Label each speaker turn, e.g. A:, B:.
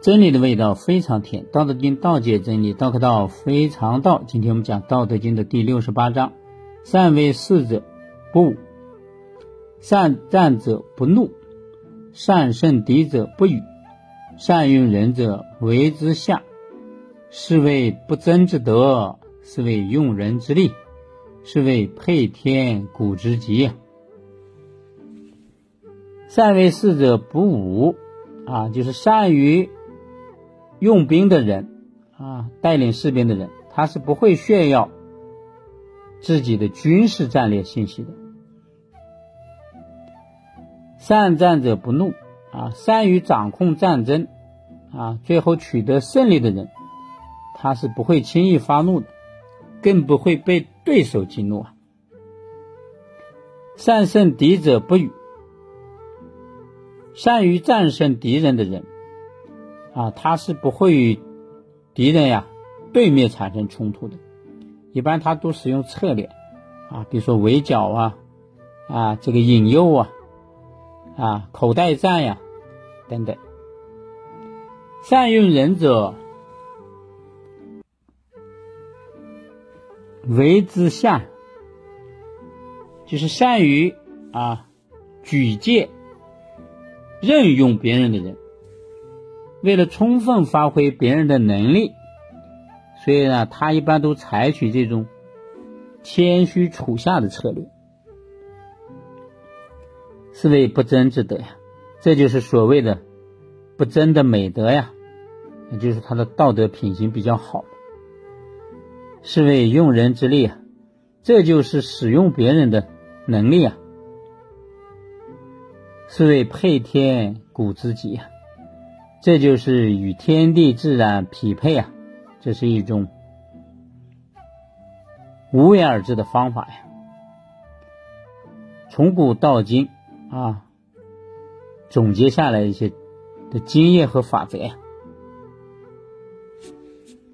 A: 真理的味道非常甜，《道德经》道解真理，道可道非常道。今天我们讲《道德经》的第六十八章：善为士者不武，善战者不怒，善胜敌者不语，善用人者为之下。是谓不争之德，是谓用人之力，是谓配天古之极。善为士者不武，啊，就是善于。用兵的人啊，带领士兵的人，他是不会炫耀自己的军事战略信息的。善战者不怒啊，善于掌控战争啊，最后取得胜利的人，他是不会轻易发怒的，更不会被对手激怒啊。战胜敌者不语，善于战胜敌人的人。啊，他是不会与敌人呀对面产生冲突的，一般他都使用策略啊，比如说围剿啊，啊这个引诱啊，啊口袋战呀等等。善用人者为之下，就是善于啊举荐任用别人的人。为了充分发挥别人的能力，所以呢，他一般都采取这种谦虚处下的策略，是谓不争之德呀。这就是所谓的不争的美德呀，也就是他的道德品行比较好，是谓用人之力啊。这就是使用别人的能力啊，是谓配天古之极啊。这就是与天地自然匹配啊，这是一种无为而治的方法呀。从古到今啊，总结下来一些的经验和法则呀。